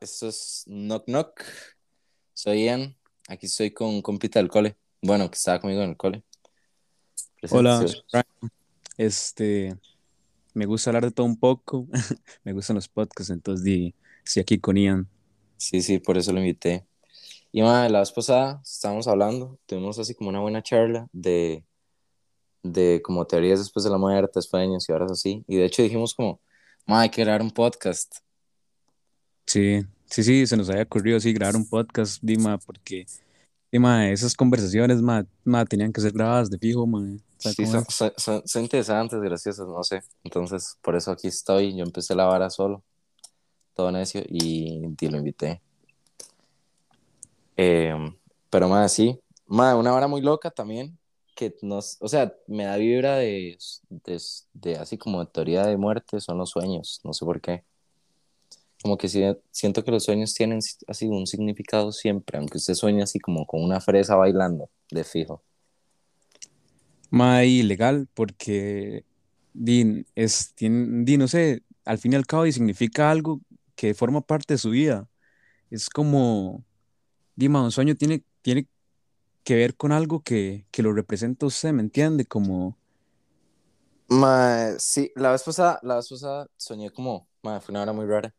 esto es Knock Knock. Soy Ian. Aquí estoy con compita del cole. Bueno, que estaba conmigo en el cole. Hola, este, me gusta hablar de todo un poco. me gustan los podcasts, entonces di, sí, aquí con Ian. Sí, sí, por eso lo invité. Y ma, la vez pasada estábamos hablando, tuvimos así como una buena charla de, de como teorías después de la muerte, sueños y horas así. Y de hecho dijimos como, ma, hay que grabar un podcast. Sí, sí, sí, se nos había ocurrido así grabar un podcast, Dima, porque Dima, esas conversaciones, ma, ma, tenían que ser grabadas de fijo, ma. Sí, son, son, son, interesantes, graciosas, no sé. Entonces, por eso aquí estoy. Yo empecé la vara solo, todo necio, y, y lo invité. Eh, pero más sí, más una vara muy loca también, que nos, o sea, me da vibra de, de, de así como de teoría de muerte, son los sueños, no sé por qué como que siento que los sueños tienen así un significado siempre, aunque usted sueñe así como con una fresa bailando, de fijo. Más ilegal, porque Din es, tiene, no sé, al fin y al cabo y significa algo que forma parte de su vida. Es como, Dima, un sueño tiene, tiene que ver con algo que, que lo representa usted, ¿me entiende? Como... Ma, sí, la vez pasada, la vez pasada soñé como, ma, fue una hora muy rara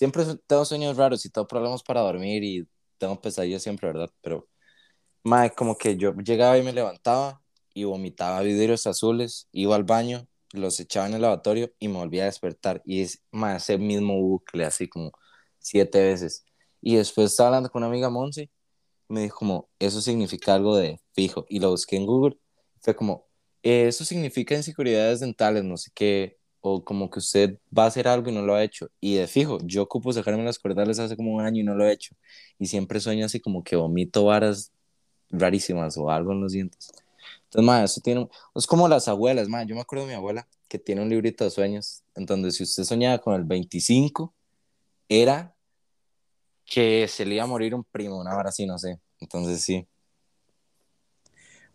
Siempre tengo sueños raros y tengo problemas para dormir y tengo pesadillas siempre, ¿verdad? Pero, madre, como que yo llegaba y me levantaba y vomitaba vidrios azules, iba al baño, los echaba en el lavatorio y me volvía a despertar. Y es, madre, ese mismo bucle, así como siete veces. Y después estaba hablando con una amiga Monse me dijo como, eso significa algo de fijo. Y lo busqué en Google. Fue como, eso significa inseguridades dentales, no sé qué, o como que usted va a hacer algo y no lo ha hecho. Y de fijo, yo ocupo sacarme las cordales hace como un año y no lo he hecho. Y siempre sueño así como que vomito varas rarísimas o algo en los dientes. Entonces, ma, eso tiene... Es como las abuelas, ma. Yo me acuerdo de mi abuela que tiene un librito de sueños, en donde si usted soñaba con el 25, era que se le iba a morir un primo, una vara así, no sé. Entonces, sí.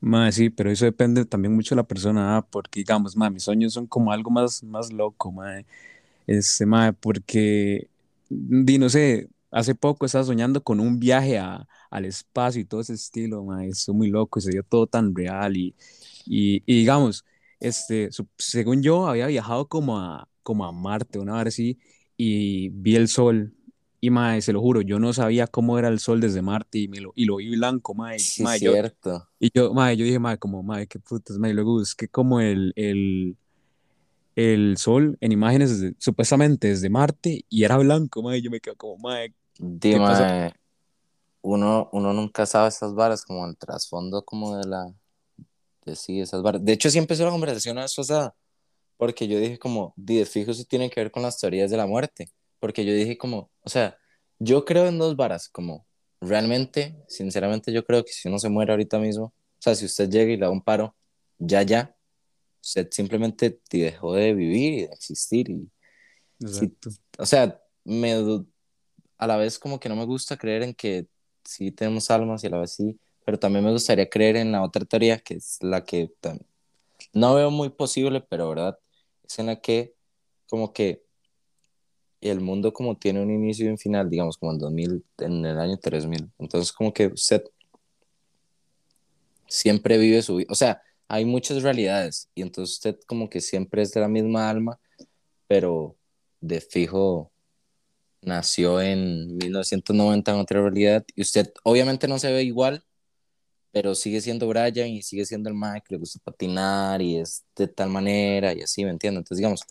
Madre, sí, pero eso depende también mucho de la persona, ah, porque digamos, madre, mis sueños son como algo más, más loco, madre. Este, madre, porque, di, no sé, hace poco estaba soñando con un viaje a, al espacio y todo ese estilo, madre, eso muy loco, y se dio todo tan real y, y, y digamos, este, según yo, había viajado como a, como a Marte, una vez así, y vi el sol, y mae, se lo juro, yo no sabía cómo era el sol desde Marte y, me lo, y lo vi blanco, mae. Sí, mae, cierto. y yo, mae, yo dije, mae, como, mae, qué putas, mae. Luego busqué como el, el, el sol en imágenes supuestamente desde Marte y era blanco, mae. Yo me quedo como, mae. Dime, uno, uno nunca sabe esas varas, como el trasfondo como de la. De sí, esas varas. De hecho, sí empezó la conversación a eso, o sea, porque yo dije, como, de fijo, eso tiene que ver con las teorías de la muerte porque yo dije como, o sea, yo creo en dos varas, como realmente, sinceramente yo creo que si uno se muere ahorita mismo, o sea, si usted llega y le da un paro, ya, ya, usted simplemente te dejó de vivir y de existir. Y, o sea, me, a la vez como que no me gusta creer en que sí tenemos almas y a la vez sí, pero también me gustaría creer en la otra teoría, que es la que no veo muy posible, pero verdad, es en la que como que el mundo como tiene un inicio y un final, digamos, como en 2000, en el año 3000. Entonces, como que usted siempre vive su vida, o sea, hay muchas realidades y entonces usted como que siempre es de la misma alma, pero de fijo nació en 1990 en otra realidad y usted obviamente no se ve igual, pero sigue siendo Brian y sigue siendo el Mike, le gusta patinar y es de tal manera y así, ¿me entiendes? Entonces, digamos,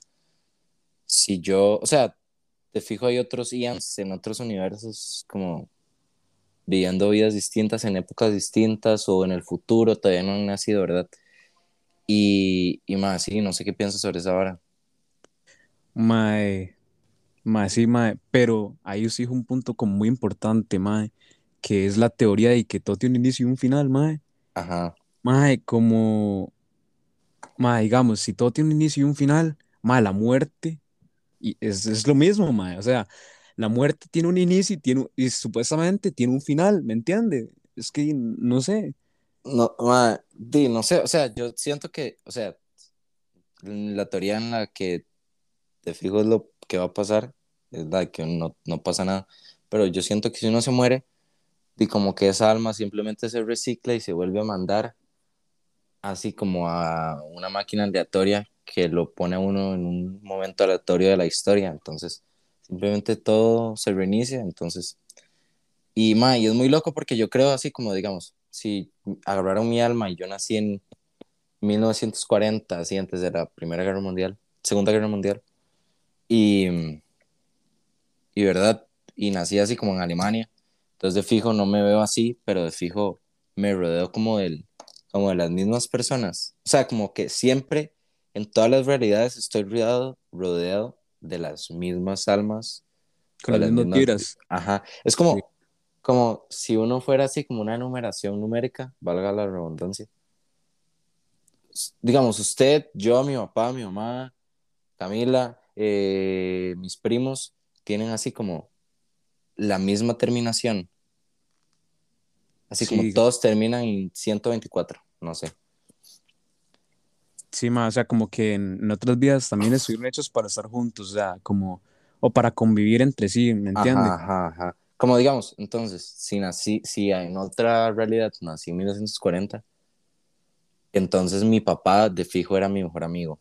si yo, o sea, te fijo hay otros Ians en otros universos como viviendo vidas distintas en épocas distintas o en el futuro, todavía no han nacido, ¿verdad? Y, y más, sí, no sé qué piensas sobre esa vara. Mae, mae, sí, mae, pero ahí os dijo un punto como muy importante, mae, que es la teoría de que todo tiene un inicio y un final, mae. Ajá. Mae, como, mae, digamos, si todo tiene un inicio y un final, mae, la muerte y es, es lo mismo, mae. O sea, la muerte tiene un inicio y, tiene, y supuestamente tiene un final, ¿me entiende? Es que no sé. No, mae, di, no sé, o sea, yo siento que, o sea, la teoría en la que te fijo es lo que va a pasar, es la que no, no pasa nada. Pero yo siento que si uno se muere, y como que esa alma simplemente se recicla y se vuelve a mandar así como a una máquina aleatoria que lo pone a uno en un momento aleatorio de la historia. Entonces, simplemente todo se reinicia. Entonces, y, ma, y es muy loco porque yo creo así como, digamos, si agarraron mi alma y yo nací en 1940, así antes de la Primera Guerra Mundial, Segunda Guerra Mundial, y, y verdad, y nací así como en Alemania, entonces de fijo no me veo así, pero de fijo me rodeo como, del, como de las mismas personas, o sea, como que siempre, en todas las realidades estoy rodeado, rodeado de las mismas almas. Con las mismas tiras. Ajá, es como, como si uno fuera así como una numeración numérica, valga la redundancia. Digamos, usted, yo, mi papá, mi mamá, Camila, eh, mis primos, tienen así como la misma terminación. Así como todos terminan en 124, no sé. Sí, ma, o sea, como que en, otras vidas también estuvieron hechos para estar juntos, o sea, como, o para convivir entre sí, ¿me entiendes? Ajá, ajá, Como digamos, entonces, si nací, si en otra realidad nací en 1940, entonces mi papá de fijo era mi mejor amigo.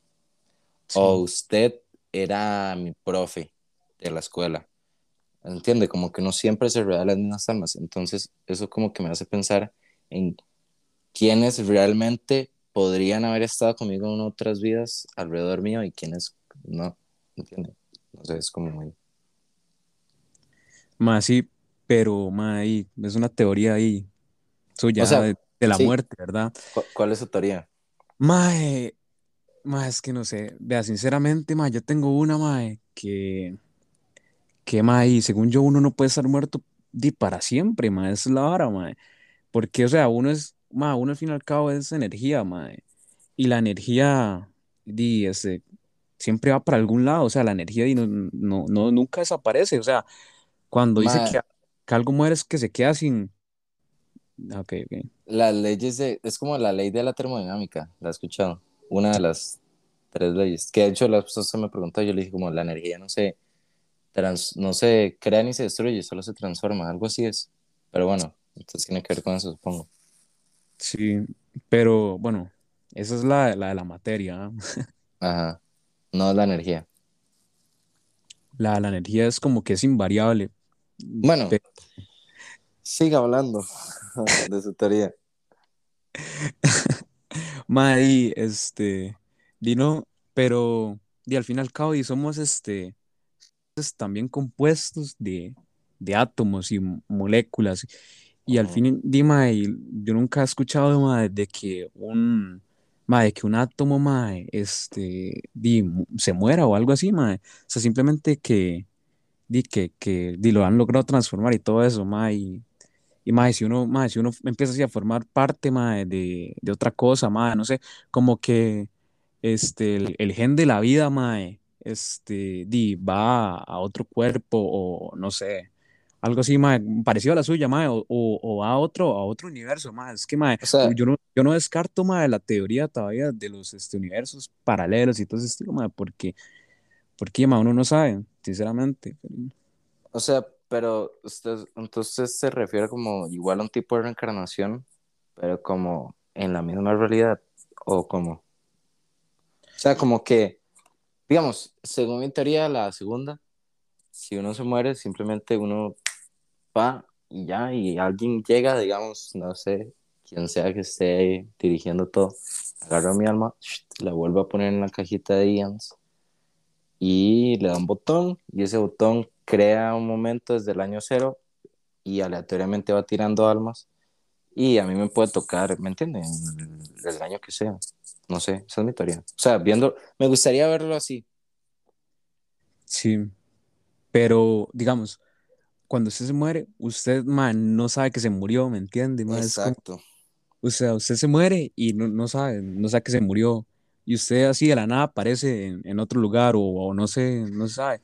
O usted era mi profe de la escuela. ¿Entiende? Como que no siempre se rodea las mismas almas. Entonces, eso como que me hace pensar en quiénes realmente podrían haber estado conmigo en otras vidas alrededor mío y quiénes no. ¿Entiende? No sé, es como muy... Más sí, pero más ahí, es una teoría ahí suya de, la muerte, ¿verdad? ¿Cuál es su teoría? Más, más es que no sé, vea, sinceramente, más yo tengo una, más que que, mae, según yo, uno no puede estar muerto di, para siempre, mae, es la vara, mae. Porque, o sea, uno es, mae, uno al fin y al cabo es energía, mae. Y la energía, di, ese, siempre va para algún lado, o sea, la energía di, no, no, no, nunca desaparece, o sea, cuando dice que, que, algo muere es que se queda sin... Ok, ok. Las leyes de, es como la ley de la termodinámica, la he escuchado, una de las tres leyes, que de hecho la persona me preguntó, yo le dije como la energía no sé no se crea ni se destruye, solo se transforma, algo así es. Pero bueno, entonces tiene que ver con eso, supongo. Sí, pero bueno, esa es la, la de la materia. Ajá, no es la energía. La, la energía es como que es invariable. Bueno, siga hablando de su teoría. Maddy, este, Dino, pero y al fin y al cabo, y somos este, también compuestos de, de átomos y moléculas. Y al fin, Dima, yo nunca he escuchado de que un, de que un átomo este, se muera o algo así. O sea, simplemente que, di, que, que lo han logrado transformar y todo eso. y, y si, uno, si uno empieza así a formar parte de, de, otra cosa, no sé, como que este, el, el gen de la vida, mae, este, di, va a otro cuerpo o no sé, algo así, más parecido a la suya, mae, o, o, a otro, a otro universo, más es que, mae, yo, no, yo no descarto, mae, la teoría todavía de los este, universos paralelos y todo ese estilo, mae, porque, porque, mae, uno no sabe, sinceramente. O sea, pero usted, entonces se refiere como igual a un tipo de reencarnación, pero como en la misma realidad, o como, o sea, como que digamos, según mi teoría, la segunda, si uno se muere, simplemente uno va y ya, y alguien llega, digamos, no sé, quien sea que esté dirigiendo todo, agarra mi alma, la vuelve a poner en la cajita de Ians y le da un botón, y ese botón crea un momento desde el año cero y aleatoriamente va tirando almas. Y a mí me puede tocar, ¿me entienden? El año que sea. No sé, esa es mi teoría. O sea, viendo, me gustaría verlo así. Sí, pero digamos, cuando usted se muere, usted man, no sabe que se murió, ¿me entiende? Exacto. o sea, usted se muere y no, no, sabe, no sabe que se murió. Y usted así de la nada aparece en, en otro lugar o, no sé, no sabe.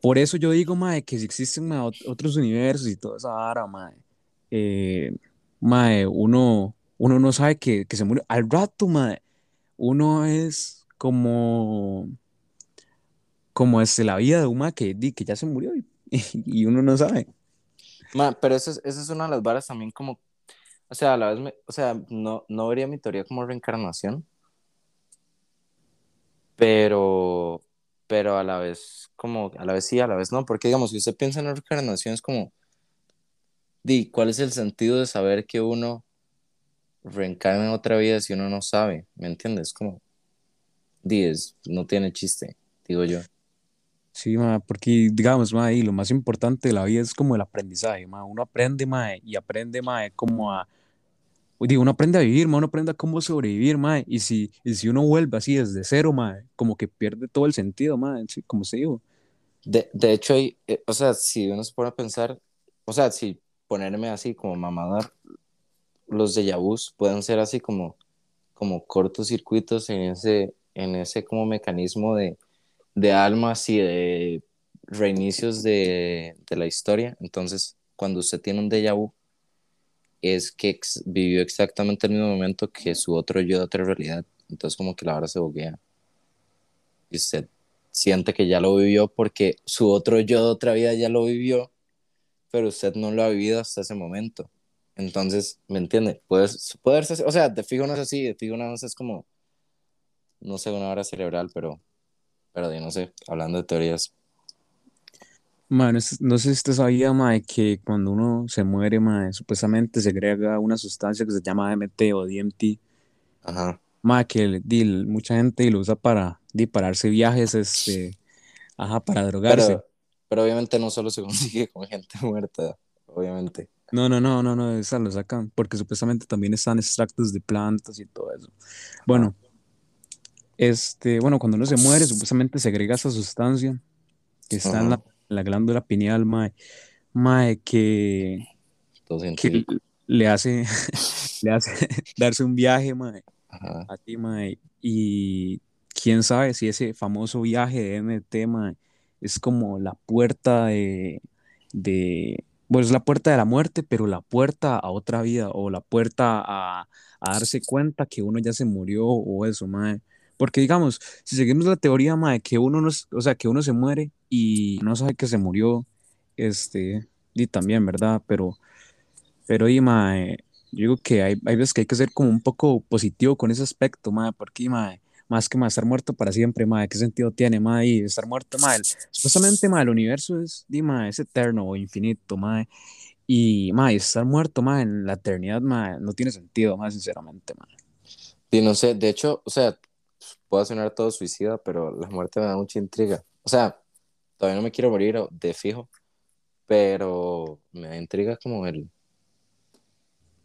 Por eso yo digo, mae, que si existen otros universos y toda esa vara, mae, eh, mae, uno, uno no sabe que, que se murió. Al rato, mae, uno es como, como es la vida de una que, que ya se murió y, y uno no sabe. Pero eso es, eso es una de las varas también como, o sea, a la vez, me, o sea, no, no vería mi teoría como reencarnación, pero, pero a la vez, como, a la vez sí, a la vez no, porque digamos, si usted piensa en reencarnación es como, di, ¿cuál es el sentido de saber que uno reencarna en otra vida si uno no sabe? ¿Me entiendes? Como, di, es, no tiene chiste, digo yo. Sí, ma, porque digamos, ma, y lo más importante de la vida es como el aprendizaje, ma. Uno aprende, ma, y aprende, ma, como a, digo, uno aprende a vivir, ma, uno aprende a cómo sobrevivir, ma, y si, y si uno vuelve así desde cero, ma, como que pierde todo el sentido, ma, sí, como se digo. De, de hecho, hay, eh, o sea, si uno se pone a pensar, o sea, si ponerme así como mamador, los de vus pueden ser así como, como cortocircuitos en ese, en ese como mecanismo de de almas y de reinicios de, de, la historia. Entonces, cuando usted tiene un déjà vu, es que vivió exactamente el mismo momento que su otro yo de otra realidad. Entonces, como que la hora se boguea. Y usted siente que ya lo vivió porque su otro yo de otra vida ya lo vivió, pero usted no lo ha vivido hasta ese momento. Entonces, ¿me entiende? Puede, puede ser, o sea, de fijo no es así, de fijo no es como, no sé, una hora cerebral, pero pero yo no sé, hablando de teorías. Bueno, no sé si usted sabía, mae, que cuando uno se muere, mae, supuestamente se agrega una sustancia que se llama DMT o DMT. Ajá. Mae, que di, mucha gente lo usa para dispararse viajes, este, ajá, para drogarse. Pero, pero, obviamente no solo se consigue con gente muerta, obviamente. No, no, no, no, no, esa lo sacan, porque supuestamente también están extractos de plantas y todo eso. Bueno, este, bueno, cuando uno se muere, supuestamente se agrega esa sustancia que está en la, la, glándula pineal, mae, mae que, que le hace, le hace darse un viaje, mae, a ti, mae, y quién sabe si ese famoso viaje de MT, mae, es como la puerta de, de, bueno, es la puerta de la muerte, pero la puerta a otra vida, o la puerta a, a darse cuenta que uno ya se murió, o eso, mae. Porque digamos, si seguimos la teoría, de que uno no, o sea, que uno se muere y no sabe que se murió, este, y también, ¿verdad? Pero, pero y, mae, yo digo que hay, hay veces que hay que ser como un poco positivo con ese aspecto, mae, porque, mae, más que más estar muerto para siempre, mae, ¿qué sentido tiene, mae, y estar muerto, mae? Supuestamente, mae, el universo es, di, mae, es eterno o infinito, mae, y, mae, estar muerto, mae, en la eternidad, mae, no tiene sentido, mae, sinceramente, mae. Y no sé, de hecho, o sea, puedo sonar todo suicida, pero la muerte me da mucha intriga. O sea, todavía no me quiero morir de fijo, pero me da intriga como el,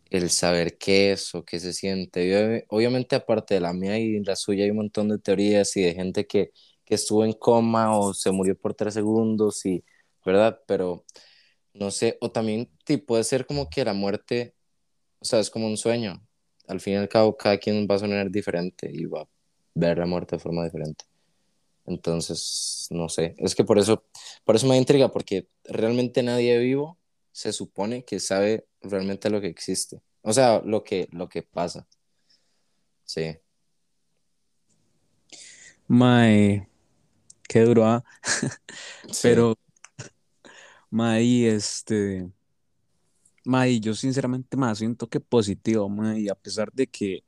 el saber qué es o qué se siente. obviamente, aparte de la mía y la suya, hay un montón de teorías y de gente que, que estuvo en coma o se murió por tres segundos, y, ¿verdad? Pero no sé, o también puede ser como que la muerte, o sea, es como un sueño. Al fin y al cabo, cada quien va a sonar diferente y va ver la muerte de forma diferente. Entonces, no sé, es que por eso, por eso me intriga, porque realmente nadie vivo se supone que sabe realmente lo que existe, o sea, lo que, lo que pasa. Sí. Mae, qué duro, ¿ah? Pero, Mae, este, Mae, yo sinceramente, más siento que positivo, Mae, a pesar de que,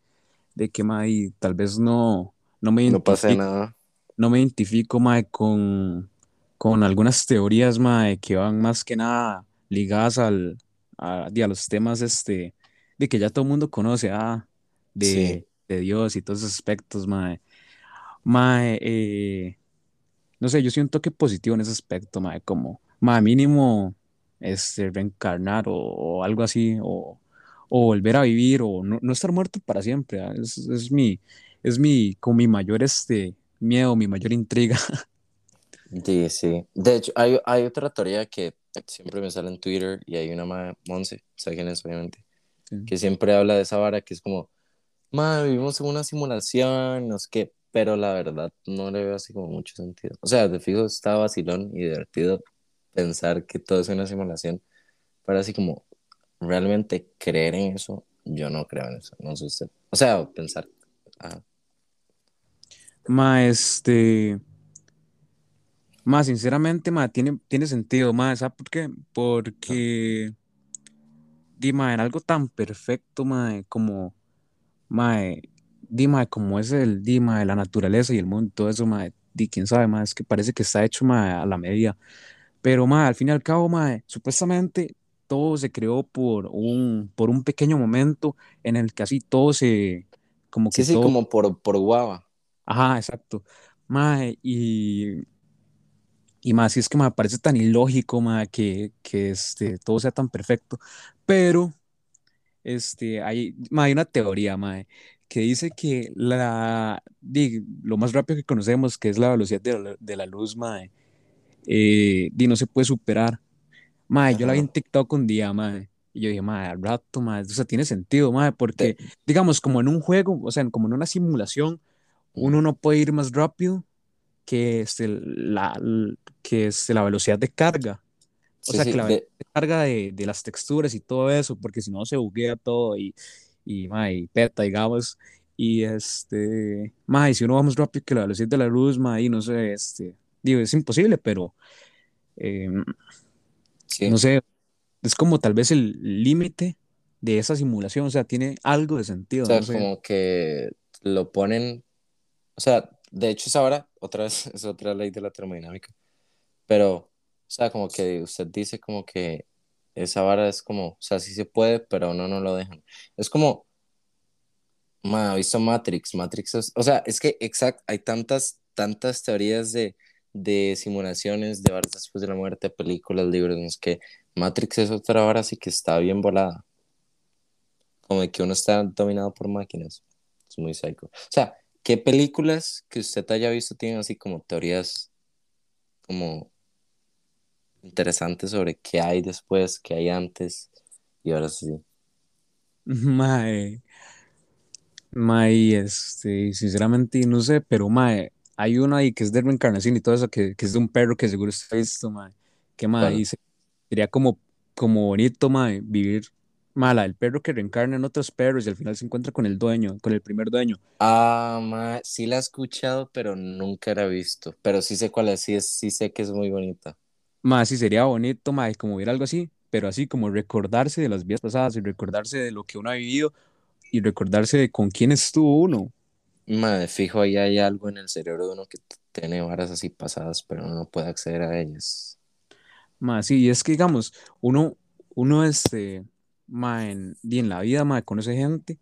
de que, Mae, tal vez no, no me no pasa nada. No me identifico, mae, con, con algunas teorías, mae, que van más que nada ligadas al, a, a los temas este, de que ya todo el mundo conoce, ah, de, de Dios y todos esos aspectos, mae. Mae, eh, no sé, yo siento que positivo en ese aspecto, mae, como, mae, mínimo, este, reencarnar o, o algo así, o, o, volver a vivir, o no, no estar muerto para siempre, ah, es, es mi, es mi, con mi mayor este, miedo, mi mayor intriga. Sí, sí. De hecho, hay, hay otra teoría que siempre me sale en Twitter y hay una más, Monse, ¿sabes quién es, obviamente? Que siempre habla de esa vara que es como, ma, vivimos en una simulación, no sé qué, pero la verdad no le veo así como mucho sentido. O sea, de fijo está vacilón y divertido pensar que todo es una simulación, pero así como realmente creer en eso, yo no creo en eso, no sé usted. O sea, pensar, Ma, este. Más, sinceramente, ma, tiene, tiene sentido, más, ¿sabes por qué? Porque, di, ma, en algo tan perfecto, ma, como, ma, di, ma, como es el, di, ma, la naturaleza y el mundo, todo eso, ma, di, quién sabe, ma, es que parece que está hecho, ma, a la medida. Pero, ma, al fin y al cabo, ma, supuestamente todo se creó por un, por un pequeño momento en el que así todo se, como que Sí, sí, todo, como por, por guava. ajá, exacto. Ma, y Y más, si es que me parece tan ilógico, ma, que, que este, todo sea tan perfecto. Pero este, hay, hay una teoría, ma, que dice que la, di, lo más rápido que conocemos, que es la velocidad de la, de la luz, ma, eh, di, no se puede superar. Ma, yo la vi en. TikTok un día, ma, y yo dije, ma, al rato, ma, o sea, tiene sentido, ma, Te- porque, digamos, como en un juego, o sea, como en una simulación, uno no puede ir más rápido que, este, la, que este, la velocidad de carga. O Sí, sea, que sí, la velocidad de, carga de, de las texturas y todo eso, porque si no se buguea todo y, y, ma, y peta, digamos. Y este, ma, y si uno va más rápido que la velocidad de la luz, ma, y no sé, este, digo, es imposible, pero eh, no sí. sé, es como tal vez el límite de esa simulación, o sea, tiene algo de O sentido, no sea, sé. como que lo ponen, o sea, de hecho es ahora, otra vez, es otra ley de la termodinámica, pero, o sea, como que usted dice como que esa vara es como, o sea, sí se puede, pero no, no lo dejan. Es como, ma, ¿ha visto Matrix? Matrix es, o sea, es que, exacto, hay tantas, tantas teorías de, de simulaciones, de varas después de la muerte, películas, libros, que Matrix es otra vara así que está bien volada, como de que uno está dominado por máquinas. Es muy psycho. O sea, ¿qué películas que usted haya visto tienen así como teorías como interesantes sobre qué hay después, qué hay antes? Y ahora sí. Ma, eh, ma, y este, sinceramente, no sé, pero ma, eh, hay una ahí que es de reencarnación y todo eso, que, que es de un perro que seguro ha visto, ma, que ma, ¿Cuál? dice Sería como, como bonito, mae, vivir mala, el perro que reencarna en otros perros y al final se encuentra con el dueño, con el primer dueño. Ah, ma, sí la he escuchado, pero nunca la he visto. Pero sí sé cuál es, sí, es, sí sé que es muy bonita. Más sí sería bonito, mae, como ver algo así, pero así como recordarse de las vidas pasadas y recordarse de lo que uno ha vivido y recordarse de con quién estuvo uno. Ma, de fijo ahí hay algo en el cerebro de uno que tiene varas así pasadas, pero uno no puede acceder a ellas. Más sí, y es que digamos, uno, uno este, mae, en, y en la vida, mae, conoce gente,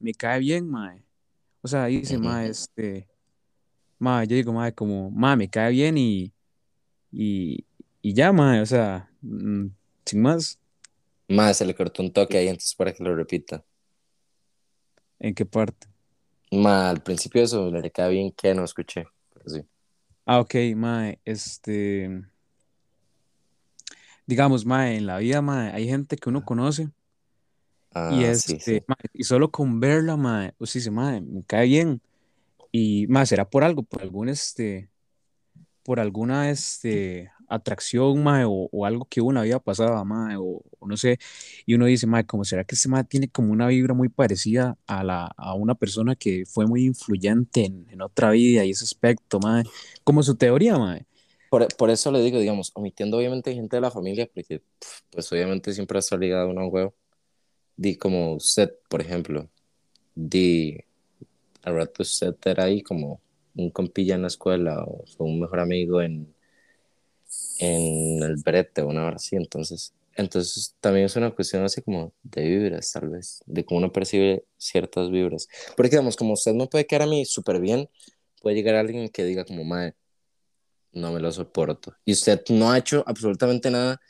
me cae bien, mae. O sea, dice, mae, este, mae, yo digo, mae, como, mae, me cae bien y Y, y ya, mae, o sea, mm, sin más, Ma, se le cortó un toque ahí antes para que lo repita. ¿en qué parte? Ma, al principio eso le queda bien que no escuché, pero sí. Ah, ok, mae, este, digamos, mae, en la vida, mae, hay gente que uno conoce y Ah, sí, este, sí. mae, y solo con verla, mae, usted dice, mae, me cae bien y, mae, será por algo, por algún, este, por alguna este, atracción, mae, o, o algo que la vida pasada, mae, o, o no sé, y uno dice, mae, ¿cómo será que este mae tiene como una vibra muy parecida a, la, a una persona que fue muy influyente en, en otra vida y ese aspecto, mae? Como su teoría, mae. Por, por eso le digo, digamos, omitiendo obviamente gente de la familia, porque pues obviamente siempre está ligado a un huevo. Di como usted, por ejemplo, di al rato usted era ahí como un compilla en la escuela o fue un mejor amigo en, en el brete una hora así, entonces, entonces también es una cuestión así como de vibras, tal vez, de cómo uno percibe ciertas vibras. Porque digamos, como usted no puede quedar a mí súper bien, puede llegar alguien que diga como, madre, no me lo soporto. Y usted no ha hecho absolutamente nada.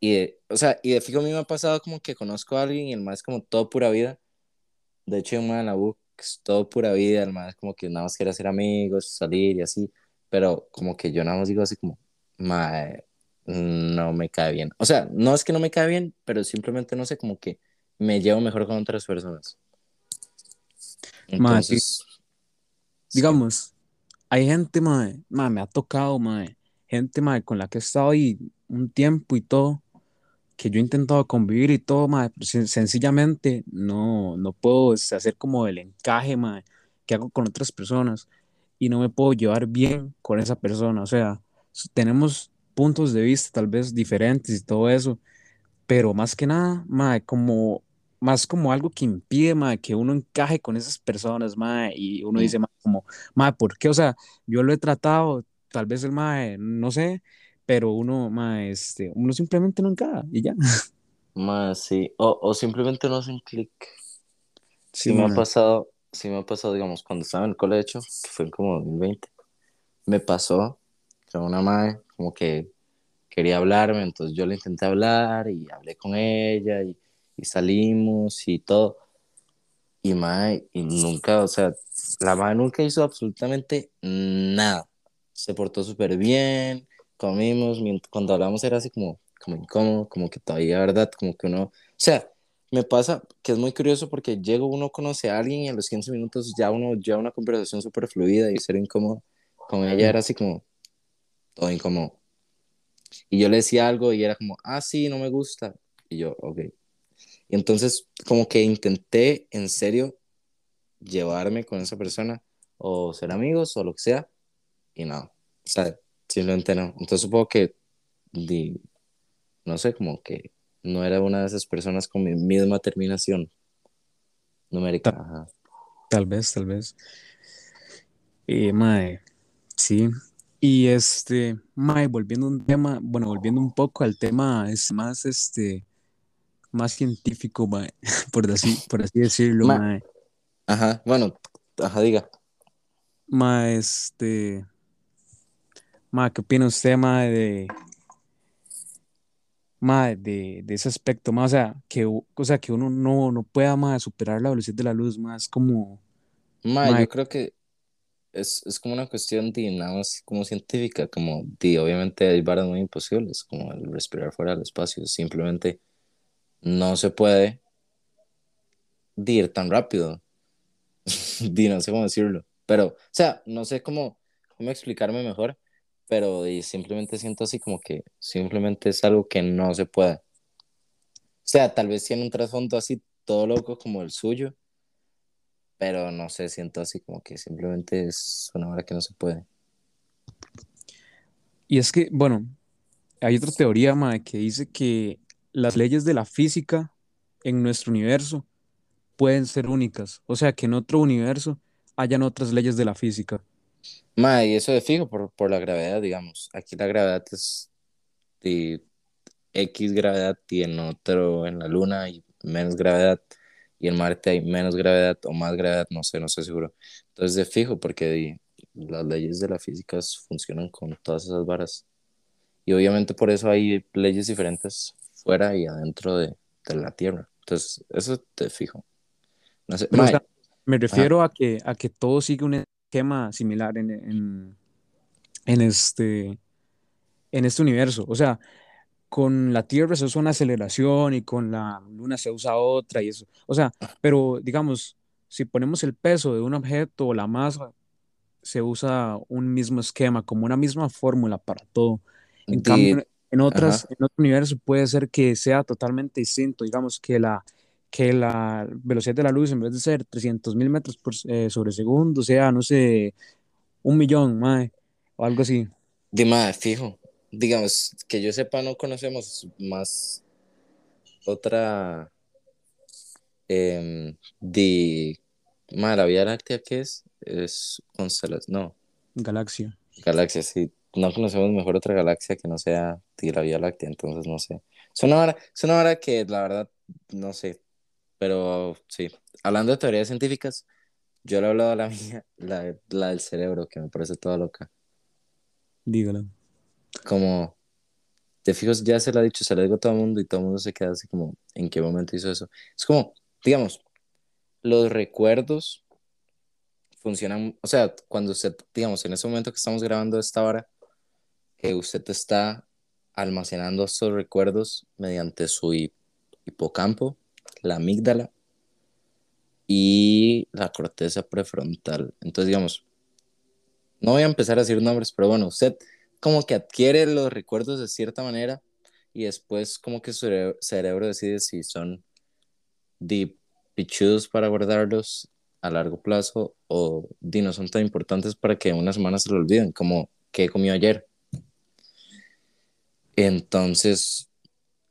Y de, o sea, y de fijo a mí me ha pasado como que conozco a alguien y el más como todo pura vida. De hecho, en la U todo pura vida, el más como que nada más quiere hacer amigos, salir y así. Pero como que yo nada más digo así como, mae, no me cae bien. O sea, no es que no me cae bien, pero simplemente no sé, como que me llevo mejor con otras personas. Mae, sí, Entonces, digamos, hay gente, mae, mae, me ha tocado, mae, gente, mae, con la que he estado ahí un tiempo y todo, que yo he intentado convivir y todo, mae, pero sen- sencillamente no, no puedo este, hacer como el encaje, mae, que hago con otras personas y no me puedo llevar bien con esa persona. O sea, tenemos puntos de vista tal vez diferentes y todo eso, pero más que nada, mae, como, más como algo que impide, mae, que uno encaje con esas personas, mae, y uno Mm, dice, mae, como, mae, ¿por qué? O sea, yo lo he tratado, tal vez el mae, no sé, pero uno, mae, este, uno simplemente no encaja y ya. mae, sí. O, o simplemente no hacen clic. Sí, Sí me ha pasado, sí me ha pasado, digamos, cuando estaba en el colegio, que fue como 2020, me pasó que una madre como que quería hablarme, entonces yo le intenté hablar y hablé con ella y, y salimos y todo. Y madre, y nunca, o sea, la madre nunca hizo absolutamente nada. Se portó súper bien, comimos, cuando hablamos era así como, como incómodo, como que todavía, ¿verdad? Como que uno, o sea, me pasa que es muy curioso porque llego, uno conoce a alguien y a los 15 minutos ya uno lleva una conversación súper fluida y ser incómodo. Con ella era así como todo incómodo. Y yo le decía algo y era como, ah, sí, no me gusta. Y yo, ok. Y entonces como que intenté en serio llevarme con esa persona o ser amigos o lo que sea y no, o sea, simplemente no. Entonces supongo que, di, no sé, como que no era una de esas personas con mi misma terminación numérica. Ta- Ajá. tal vez, tal vez. Eh, mae, sí. Y este, mae, volviendo un tema, bueno, volviendo un poco al tema es más, este, más científico, mae, por así, por así decirlo, Ma, mae. ajá, bueno, ajá, diga. Mae, este, mae, ¿qué opina usted, mae, de, mae, de, de ese aspecto, mae? O sea, que, o sea, que uno no, no pueda, mae, superar la velocidad de la luz, mae, es como, Ma, mae, yo creo que es, es como una cuestión de nada más como científica, como di, obviamente hay varas muy imposibles, como el respirar fuera del espacio, simplemente no se puede di, ir tan rápido, di, no sé cómo decirlo, pero, o sea, no sé cómo, cómo explicarme mejor, pero di, simplemente siento así como que simplemente es algo que no se puede. O sea, tal vez tiene un trasfondo así todo loco como el suyo, pero no sé, siento así como que simplemente es una hora que no se puede. y es que, bueno, hay otra teoría, mae, que dice que las leyes de la física en nuestro universo pueden ser únicas, o sea, que en otro universo hayan otras leyes de la física. Ma, y eso de fijo por, por la gravedad, digamos. Aquí la gravedad es de X gravedad y en otro, en la Luna hay menos gravedad y en Marte hay menos gravedad o más gravedad, no sé, no estoy seguro. Entonces de fijo porque las leyes de la física funcionan con todas esas varas. Y obviamente por eso hay leyes diferentes fuera y adentro de, de la Tierra. Entonces, eso te fijo. No sé, Pero, o sea, me ajá, refiero a que, a que todo sigue un esquema similar en, en, en este, en este universo. O sea, con la Tierra se usa una aceleración y con la Luna se usa otra y eso. O sea, pero digamos, si ponemos el peso de un objeto o la masa, se usa un mismo esquema, como una misma fórmula para todo. En cambio, en otras, ajá. en otro universo puede ser que sea totalmente distinto, digamos que la, que la velocidad de la luz, en vez de ser 300 mil metros por, eh, sobre segundo, sea, no sé, un millón, mae, o algo así. Di, mae, fijo. Digamos, que yo sepa, no conocemos más otra em, de la Vía Láctea, ¿qué es? Es constelación, no, Galaxia. galaxia, sí. No conocemos mejor otra galaxia que no sea de la Vía Láctea, entonces no sé. Es una hora, es una hora que la verdad, no sé, pero sí. Hablando de teorías científicas, yo le he hablado a la mía, la, la del cerebro, que me parece toda loca. Dígalo. Como, te fijas, ya se lo ha dicho, se lo digo a todo el mundo y todo el mundo se queda así como, ¿en qué momento hizo eso? Es como, digamos, los recuerdos funcionan, o sea, cuando usted, digamos, en ese momento que estamos grabando esta hora, que usted está almacenando estos recuerdos mediante su hi- hipocampo, la amígdala y la corteza prefrontal. Entonces, digamos, no voy a empezar a decir nombres, pero bueno, usted como que adquiere los recuerdos de cierta manera y después como que su cere- cerebro decide si son deep pichudos para guardarlos a largo plazo o di, no son tan importantes para que en una semana se lo olviden, como que comió ayer. Entonces,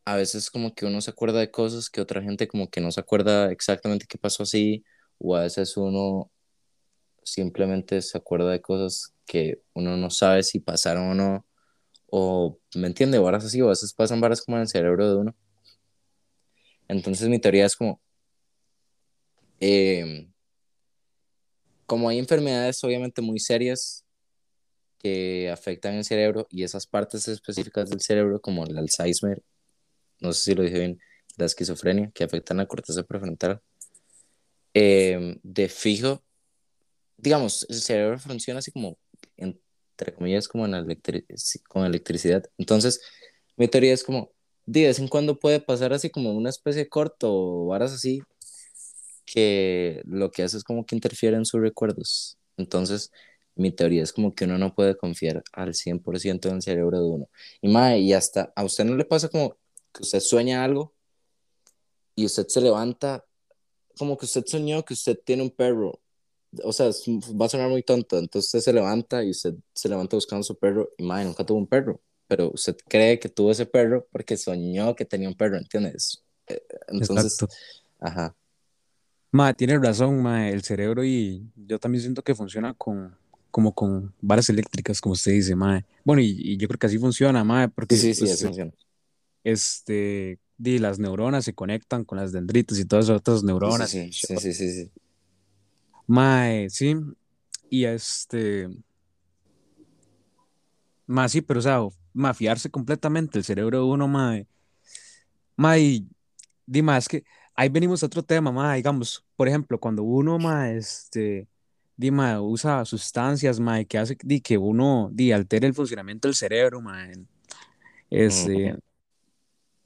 a veces como que uno se acuerda de cosas que otra gente como que no se acuerda exactamente qué pasó así, o a veces uno simplemente se acuerda de cosas que uno no sabe si pasaron o no, o me entiende, varas así, o a veces pasan varas como en el cerebro de uno. Entonces mi teoría es como, eh, como hay enfermedades obviamente muy serias que afectan el cerebro y esas partes específicas del cerebro como el Alzheimer, no sé si lo dije bien, la esquizofrenia, que afectan la corteza prefrontal, eh, de fijo, digamos, el cerebro funciona así como, entre comillas, como en electri con electricidad. Entonces, mi teoría es como, de vez en cuando puede pasar así como una especie de corto o varas así, que lo que hace es como que interfiere en sus recuerdos. Entonces, mi teoría es como que uno no puede confiar al 100% en el cerebro de uno. Y, mae, y hasta a usted no le pasa como que usted sueña algo y usted se levanta, como que usted soñó que usted tiene un perro. O sea, es- va a sonar muy tonto. Entonces usted se levanta y usted se levanta buscando su perro y mae, nunca tuvo un perro. Pero usted cree que tuvo ese perro porque soñó que tenía un perro, ¿entiendes? Eh, Entonces, Exacto. ajá. Ma, tiene razón, ma, el cerebro y yo también siento que funciona con, como con varas eléctricas, como usted dice, ma. Bueno, y, y yo creo que así funciona, ma, porque sí, sí, así usted, funciona. este, di, las neuronas se conectan con las dendritas y todas las otras neuronas. sí, y sí, sí, sí. Ma, eh, sí, y este, ma, sí, pero o sea, ma, fiarse completamente el cerebro de uno, ma, eh, ma, y di, ma, es que ahí venimos a otro tema, ma, digamos, por ejemplo, cuando uno, ma, este, usa sustancias, ma, que hace di, que uno, di, altere el funcionamiento del cerebro, ma, este,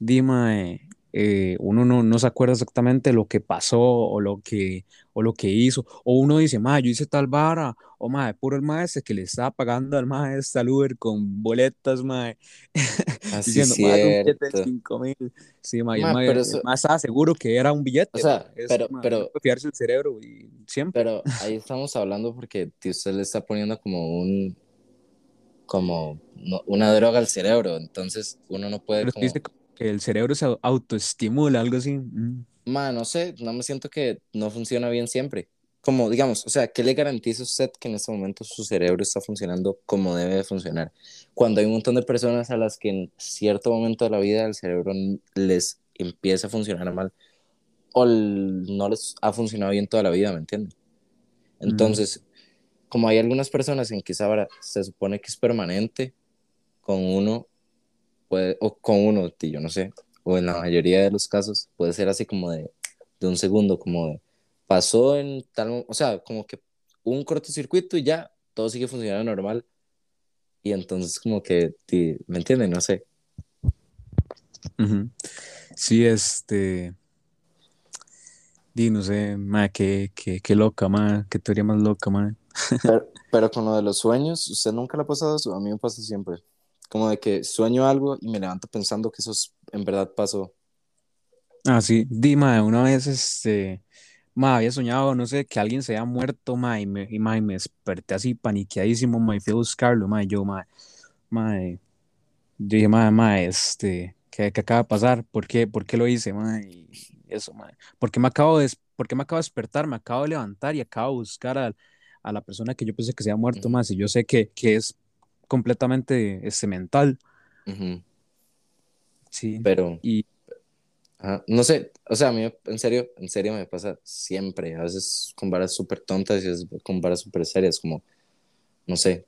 Ujú. Eh, uno no, no se acuerda exactamente lo que pasó o lo que, o lo que hizo, o uno dice, ma, yo hice tal vara, o ma, puro el maestro que le estaba pagando al maestro al Uber con boletas, ma, Así diciendo, ma, un billete de cierto. 5 mil, sí, ma, Ma, ma, eso, estaba seguro que era un o billete, ma, sea, es, pero, ma, pero, fiarse el cerebro y siempre, pero ahí estamos hablando porque usted le está poniendo como un, como no- una droga al cerebro, entonces uno no puede pero como, que el cerebro se autoestimula, algo así, mm, ma, no sé, no me siento que no funciona bien siempre. Como, digamos, o sea, ¿qué le garantiza a usted que en este momento su cerebro está funcionando como debe de funcionar? Cuando hay un montón de personas a las que en cierto momento de la vida el cerebro les empieza a funcionar mal o no les ha funcionado bien toda la vida, ¿me entiende? mm, Entonces, como hay algunas personas en que esa se supone que es permanente, con uno puede, o con uno, tío, yo no sé, o en la mayoría de los casos puede ser así como de, de un segundo, como de, pasó en tal, o sea, como que un cortocircuito y ya, todo sigue funcionando normal, y entonces como que, ¿me entienden? No sé, ujú. Sí, este, di, no sé, ma, qué, qué, qué loca, ma, qué teoría más loca, ma. pero, pero con lo de los sueños, ¿usted nunca le ha pasado eso? A mí me pasa siempre, como de que sueño algo y me levanto pensando que eso es- en verdad pasó. Ah, sí, di, ma, una vez, este, ma, había soñado, no sé, que alguien se había muerto, ma, y me, y, ma, y me desperté así paniqueadísimo, ma, y fui a buscarlo, ma, y yo, ma, ma, yo dije, ma, ma, este, ¿qué, qué acaba de pasar? ¿Por qué, por qué lo hice, ma? Y eso, ma, ¿por qué me acabo de, por qué me acabo de despertar? Me acabo de levantar y acabo de buscar a, a la persona que yo pensé que se había muerto, Ujú, ma, si yo sé que, que es completamente, este, mental, sí, Pero y Ajá, No sé, o sea, a mí en serio, en serio me pasa siempre, a veces con varas súper tontas y a veces con varas súper serias, como, no sé,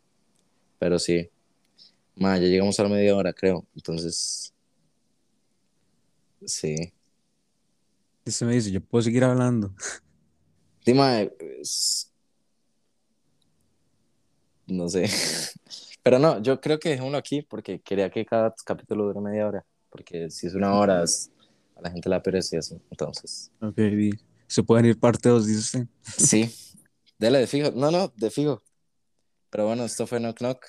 pero sí, ma, ya llegamos a la media hora, creo, entonces, sí, este me dice, yo puedo seguir hablando. sí, ma, es- no sé, pero no, yo creo que dejémoslo aquí porque quería que cada capítulo dure media hora, porque si es una hora, es- a la gente la perece eso, entonces, Ok, se pueden ir parte 2, dice usted. sí, dele de fijo, no, no, de fijo, pero bueno, esto fue Knock Knock,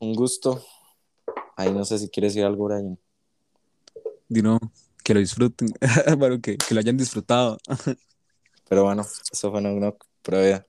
un gusto. Ahí no sé si quieres decir algo, Brian. di no, que lo disfruten, bueno, que, que lo hayan disfrutado. Pero bueno, eso fue no, no, pura vida.